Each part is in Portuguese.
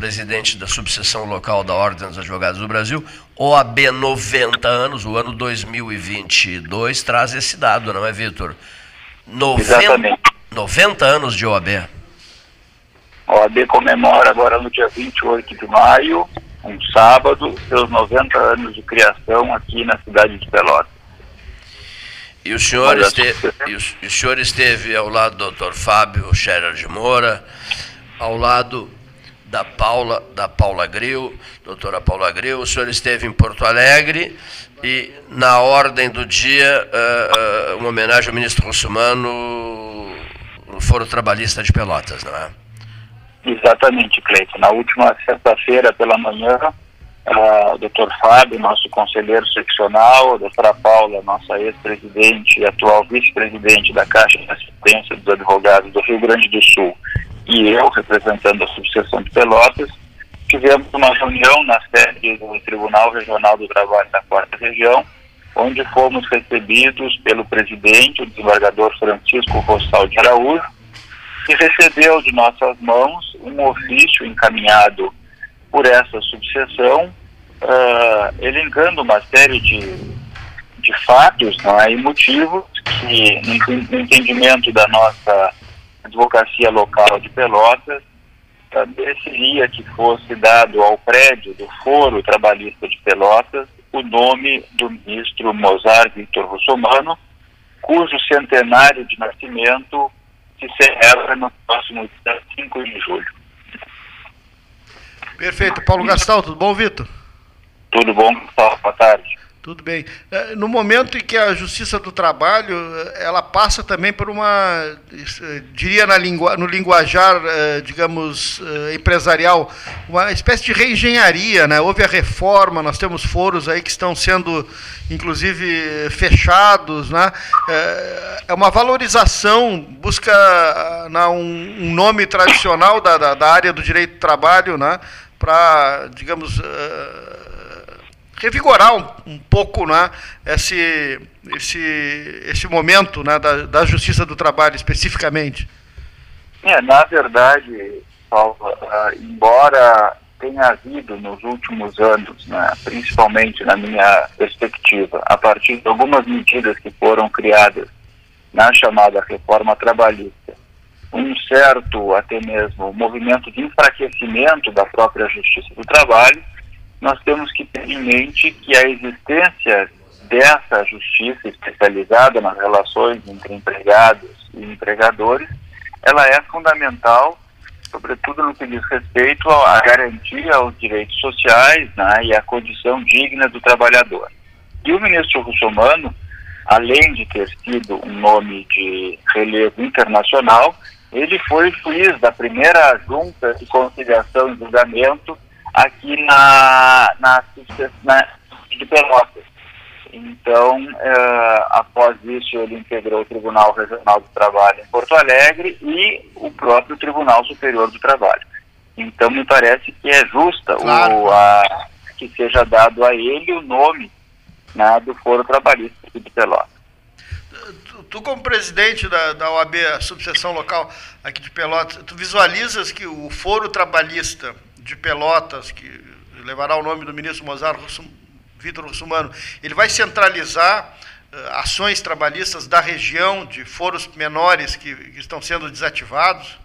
presidente da subseção local da Ordem dos Advogados do Brasil, OAB 90 anos, o ano 2022 traz esse dado, não é, Vitor? 90, 90 anos de OAB. A OAB comemora agora no dia 28 de maio, um sábado, seus 90 anos de criação aqui na cidade de Pelotas. E o senhor, esteve, e o senhor esteve ao lado do Dr. Fábio Scherer de Moura, ao lado da Paula, da Paula Gril, doutora Paula Gril, o senhor esteve em Porto Alegre e na ordem do dia uh, uh, uma homenagem ao ministro Russumano no Foro Trabalhista de Pelotas, não é? Exatamente, Cleiton. Na última sexta-feira pela manhã, uh, o doutor Fábio, nosso conselheiro seccional, a doutora Paula, nossa ex-presidente e atual vice-presidente da Caixa de Assistência dos Advogados do Rio Grande do Sul, e eu, representando a subseção de Pelotas, tivemos uma reunião na sede do Tribunal Regional do Trabalho da Quarta Região, onde fomos recebidos pelo presidente, o desembargador Francisco Rossal de Araújo, que recebeu de nossas mãos um ofício encaminhado por essa subseção, uh, elencando uma série de, de fatos é, e motivos que, no entendimento da nossa advocacia local de Pelotas, mereceria que fosse dado ao prédio do Foro Trabalhista de Pelotas o nome do ministro Mozart Victor Russomano, cujo centenário de nascimento se celebra no próximo dia 5 de julho. Perfeito. Paulo Gastal, tudo bom, Vitor? Tudo bom, Gustavo. Boa tarde. Tudo bem. É, no momento em que a Justiça do Trabalho é, ela passa também por uma, é, diria na lingu, no linguajar, digamos, empresarial, uma espécie de reengenharia, né? Houve a reforma, nós temos foros aí que estão sendo, inclusive, fechados, né? É uma valorização, busca um nome tradicional da, da área do direito do trabalho, né? Para, digamos revigorar um, um pouco né, esse, esse, esse momento né, da, da Justiça do Trabalho, especificamente? É, na verdade, Paulo, uh, embora tenha havido nos últimos anos, né, principalmente na minha perspectiva, a partir de algumas medidas que foram criadas na chamada reforma trabalhista, um certo, até mesmo, movimento de enfraquecimento da própria justiça do trabalho, nós temos que ter em mente que a existência dessa justiça especializada nas relações entre empregados e empregadores, ela é fundamental, sobretudo no que diz respeito à garantia aos direitos sociais né, e à condição digna do trabalhador. E o ministro Russomano, além de ter sido um nome de relevo internacional, ele foi juiz da primeira junta de conciliação e julgamento aqui na, na, na de Pelotas. Então, uh, após isso, ele integrou o Tribunal Regional do Trabalho em Porto Alegre e o próprio Tribunal Superior do Trabalho. Então, me parece que é justa claro. o, a, que seja dado a ele o nome né, do Foro Trabalhista de Pelotas. Tu, tu, como presidente da, da OAB, a subseção local aqui de Pelotas, tu visualizas que o Foro Trabalhista de Pelotas, que levará o nome do ministro Mozart Vitor Russumano, ele vai centralizar uh, ações trabalhistas da região, de foros menores que, que estão sendo desativados?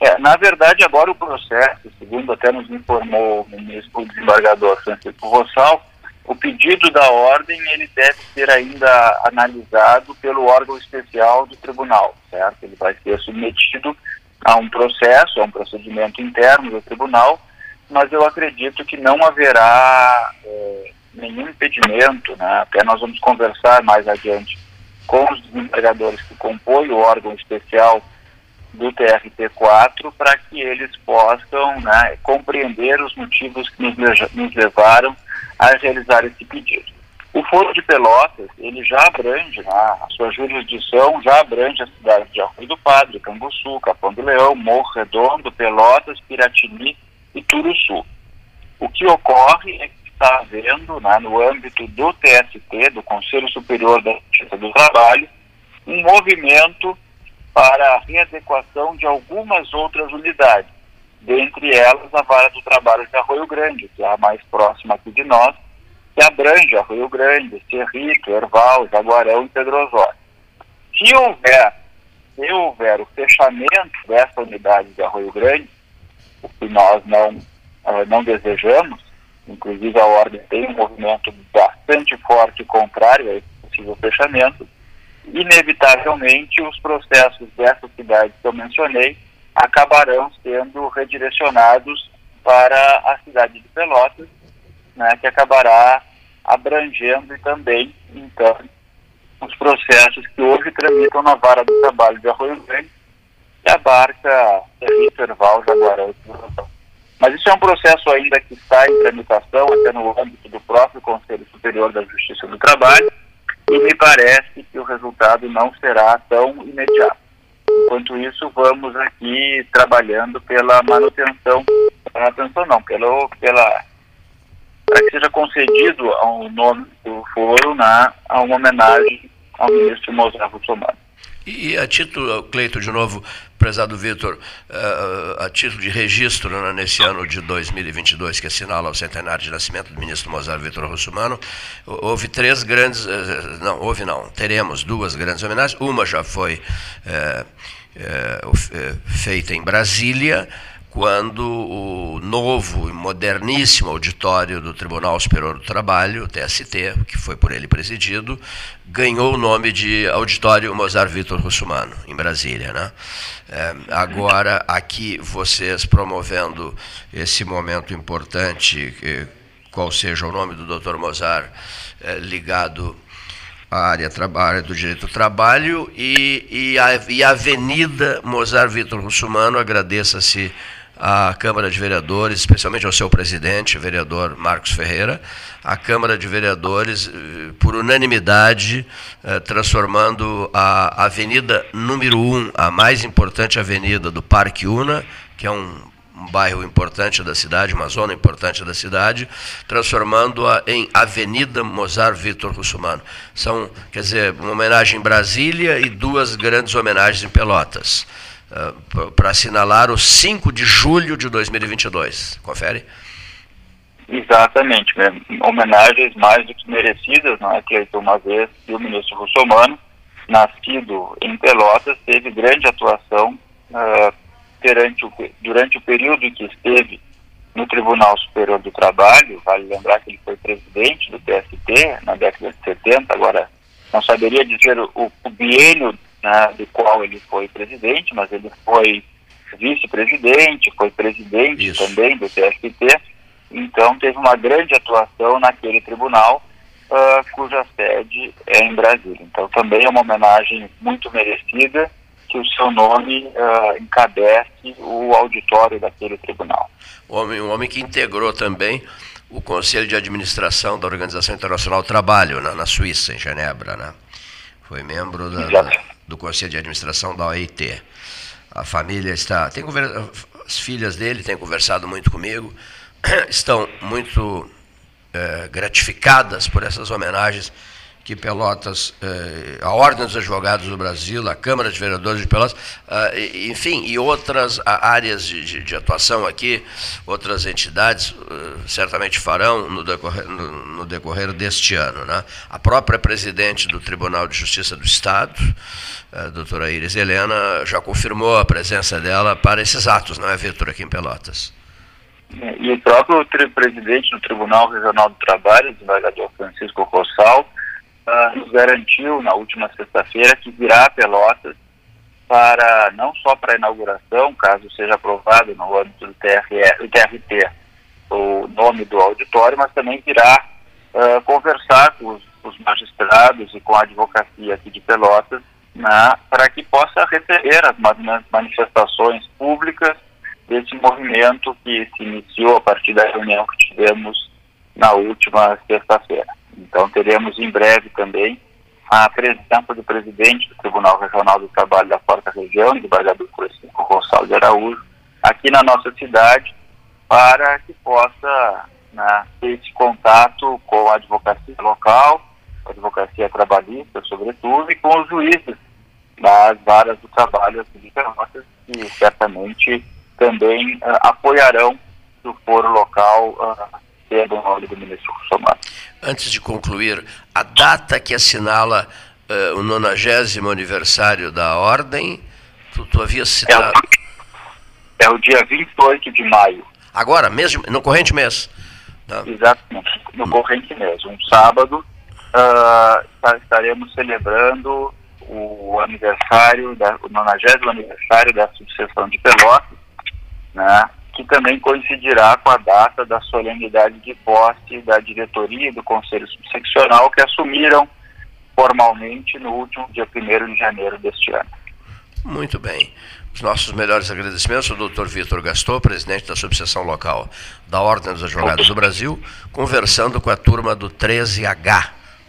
É, na verdade, agora o processo, segundo até nos informou o ministro o desembargador Francisco Rossal, o pedido da ordem ele deve ser ainda analisado pelo órgão especial do tribunal, certo? Ele vai ser submetido a um processo, a um procedimento interno do tribunal, mas eu acredito que não haverá é, nenhum impedimento, né? até nós vamos conversar mais adiante com os desempregadores que compõem o órgão especial do TRT4 para que eles possam né, compreender os motivos que nos levaram a realizar esse pedido. O Foro de Pelotas, ele já abrange, né, a sua jurisdição já abrange a cidade de Arroio do Padre, Canguçu, Capão do Leão, Morro Redondo, Pelotas, Piratini e Turuçu. O que ocorre é que está havendo, né, no âmbito do TST, do Conselho Superior da Justiça do Trabalho, um movimento para a readequação de algumas outras unidades, dentre elas a vara do trabalho de Arroio Grande, que é a mais próxima aqui de nós, que abrange Arroio Grande, Cerrito, Erval, Jaguarão e Pedro Osório. Se houver, se houver o fechamento dessa unidade de Arroio Grande, o que nós não, uh, não desejamos, inclusive a ordem tem um movimento bastante forte contrário a esse possível fechamento, inevitavelmente os processos dessas cidades que eu mencionei acabarão sendo redirecionados para a cidade de Pelotas, né, que acabará abrangendo também, então, os processos que hoje tramitam na vara do trabalho de Arroio Grande, que abarca Territo, Erval, Jaguarão e Mas isso é um processo ainda que está em tramitação, até no âmbito do próprio Conselho Superior da Justiça do Trabalho, e me parece que o resultado não será tão imediato. Enquanto isso, vamos aqui trabalhando pela manutenção, manutenção não, pelo, pela para que seja concedido ao nome do foro na, a uma homenagem ao ministro Mozart Russomano. E a título, Cleito, de novo, prezado Vitor, uh, a título de registro né, nesse ano de 2022, que assinala o centenário de nascimento do ministro Mozart Vitor Russumano, houve três grandes, uh, não, houve não, teremos duas grandes homenagens, uma já foi feita em Brasília, quando o novo e moderníssimo auditório do Tribunal Superior do Trabalho, o TST, que foi por ele presidido, ganhou o nome de Auditório Mozart Vitor Russumano, em Brasília. Né? É, agora, aqui, vocês promovendo esse momento importante, qual seja o nome do Dr. Mozart, é, ligado à área, à área, do direito do trabalho, e, e, a, e a Avenida Mozart Vitor Russumano, agradeça-se a Câmara de Vereadores, especialmente ao seu presidente, vereador Marcos Ferreira, a Câmara de Vereadores, eh, por unanimidade, eh, transformando a Avenida número 1, a mais importante avenida do Parque Una, que é um, um bairro importante da cidade, uma zona importante da cidade, transformando-a em Avenida Mozart Vitor Russumano. São, quer dizer, uma homenagem em Brasília e duas grandes homenagens em Pelotas. Ah, para assinalar o 5 de julho de 2022. Confere? Exatamente, homenagens mais do que merecidas, não é? Que uma vez que o ministro Russomano, nascido em Pelotas, teve grande atuação uh, durante, o, durante o período em que esteve no Tribunal Superior do Trabalho. Vale lembrar que ele foi presidente do TST na década de 70, agora não saberia dizer o, o biênio né, do qual ele foi presidente, mas ele foi vice-presidente, foi presidente Isso. também do TST, então teve uma grande atuação naquele tribunal, uh, cuja sede é em Brasília. Então também é uma homenagem muito merecida que o seu nome uh, encabece o auditório daquele tribunal. Um homem, um homem que integrou também o Conselho de Administração da Organização Internacional do Trabalho, na, na Suíça, em Genebra, né? Foi membro da, da do Conselho de Administração da OIT. A família está. Tem as filhas dele têm conversado muito comigo, estão muito é, gratificadas por essas homenagens que Pelotas, eh, a Ordem dos Advogados do Brasil, a Câmara de Vereadores de Pelotas, eh, enfim, e outras áreas de, de, de, atuação aqui, outras entidades eh, certamente farão no decorrer, no, no decorrer, deste ano. Né? A própria presidente do Tribunal de Justiça do Estado, a doutora Iris Helena, já confirmou a presença dela para esses atos, não é, Vitor, aqui em Pelotas? E o próprio presidente do Tribunal Regional do Trabalho, o desembargador Francisco Rossal, uh, nos garantiu na última sexta-feira que virá a Pelotas para não só para a inauguração, caso seja aprovado no âmbito do TRT o nome do auditório, mas também virá uh, conversar com os, os, magistrados e com a advocacia aqui de Pelotas né, para que possa receber as manifestações públicas desse movimento que se iniciou a partir da reunião que tivemos na última sexta-feira. Então teremos em breve também a presença do presidente do Tribunal Regional do Trabalho da Quarta Região, desembargador Francisco Gonçalves de Araújo, aqui na nossa cidade, para que possa né, ter esse contato com a advocacia local, a advocacia trabalhista, sobretudo, e com os juízes das varas do trabalho aqui de Pelotas, que certamente também uh, apoiarão o foro local uh, sendo o nome do ministro. Antes de concluir, a data que assinala uh, o 90 aniversário da Ordem, tu, tu havia citado... É o, é o dia 28 de maio. Agora, mesmo, no corrente mês? Tá. Exatamente, no corrente mês. Um sábado, uh, estaremos celebrando o aniversário, da, o 90 aniversário da subseção de Pelotas, né, que também coincidirá com a data da solenidade de posse da diretoria e do Conselho Subseccional, que assumiram formalmente no último dia 1 de janeiro deste ano. Muito bem. Os nossos melhores agradecimentos ao Dr. Vitor Gastou, presidente da subseção local da Ordem dos Advogados do Brasil, conversando com a turma do 13H